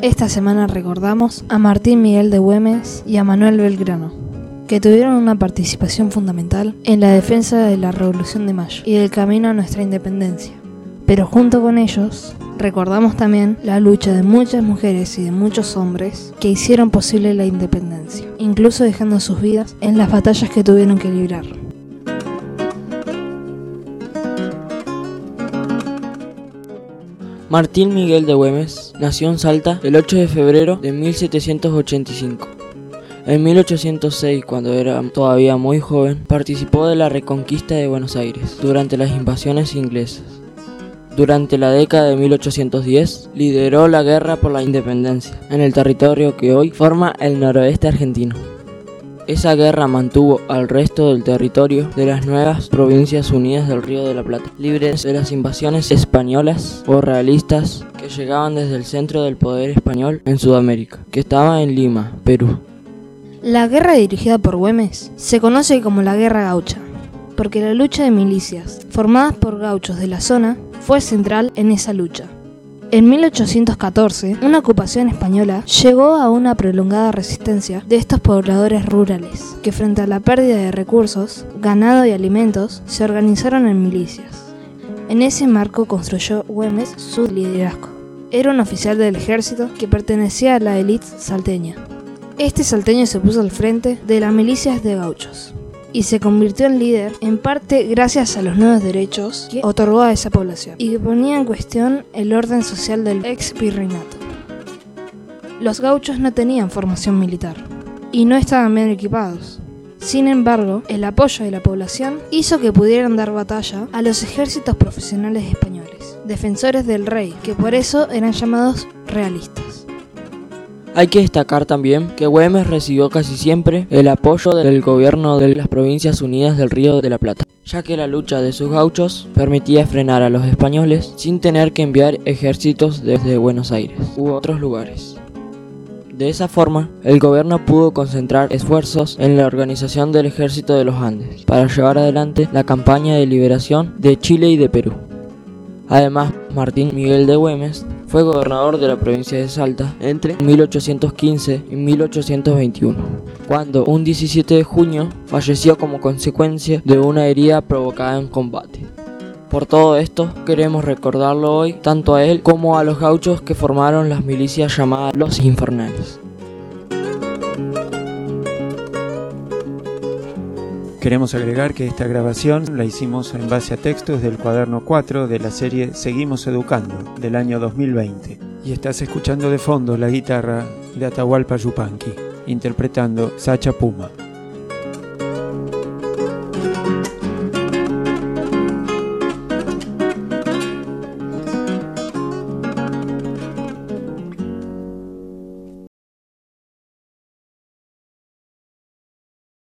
Esta semana recordamos a Martín Miguel de Güemes y a Manuel Belgrano, que tuvieron una participación fundamental en la defensa de la Revolución de Mayo y del camino a nuestra independencia. Pero junto con ellos, recordamos también la lucha de muchas mujeres y de muchos hombres que hicieron posible la independencia, incluso dejando sus vidas en las batallas que tuvieron que librar. Martín Miguel de Güemes nació en Salta el 8 de febrero de 1785. En 1806, cuando era todavía muy joven, participó de la reconquista de Buenos Aires durante las invasiones inglesas. Durante la década de 1810, lideró la guerra por la independencia en el territorio que hoy forma el noroeste argentino. Esa guerra mantuvo al resto del territorio de las nuevas provincias unidas del Río de la Plata, libres de las invasiones españolas o realistas que llegaban desde el centro del poder español en Sudamérica, que estaba en Lima, Perú. La guerra dirigida por Güemes se conoce como la Guerra Gaucha, porque la lucha de milicias formadas por gauchos de la zona fue central en esa lucha. En 1814, una ocupación española llegó a una prolongada resistencia de estos pobladores rurales, que frente a la pérdida de recursos, ganado y alimentos, se organizaron en milicias. En ese marco construyó Güemes su liderazgo. Era un oficial del ejército que pertenecía a la élite salteña. Este salteño se puso al frente de las milicias de gauchos y se convirtió en líder en parte gracias a los nuevos derechos que otorgó a esa población y que ponía en cuestión el orden social del ex virreinato. Los gauchos no tenían formación militar y no estaban bien equipados. Sin embargo, el apoyo de la población hizo que pudieran dar batalla a los ejércitos profesionales españoles, defensores del rey, que por eso eran llamados realistas. Hay que destacar también que Güemes recibió casi siempre el apoyo del gobierno de las Provincias Unidas del Río de la Plata, ya que la lucha de sus gauchos permitía frenar a los españoles sin tener que enviar ejércitos desde Buenos Aires u otros lugares. De esa forma, el gobierno pudo concentrar esfuerzos en la organización del ejército de los Andes para llevar adelante la campaña de liberación de Chile y de Perú. Además, Martín Miguel de Güemes fue gobernador de la provincia de Salta entre 1815 y 1821, cuando un 17 de junio falleció como consecuencia de una herida provocada en combate. Por todo esto, queremos recordarlo hoy tanto a él como a los gauchos que formaron las milicias llamadas los Infernales. Queremos agregar que esta grabación la hicimos en base a textos del cuaderno 4 de la serie Seguimos Educando del año 2020. Y estás escuchando de fondo la guitarra de Atahualpa Yupanqui, interpretando Sacha Puma.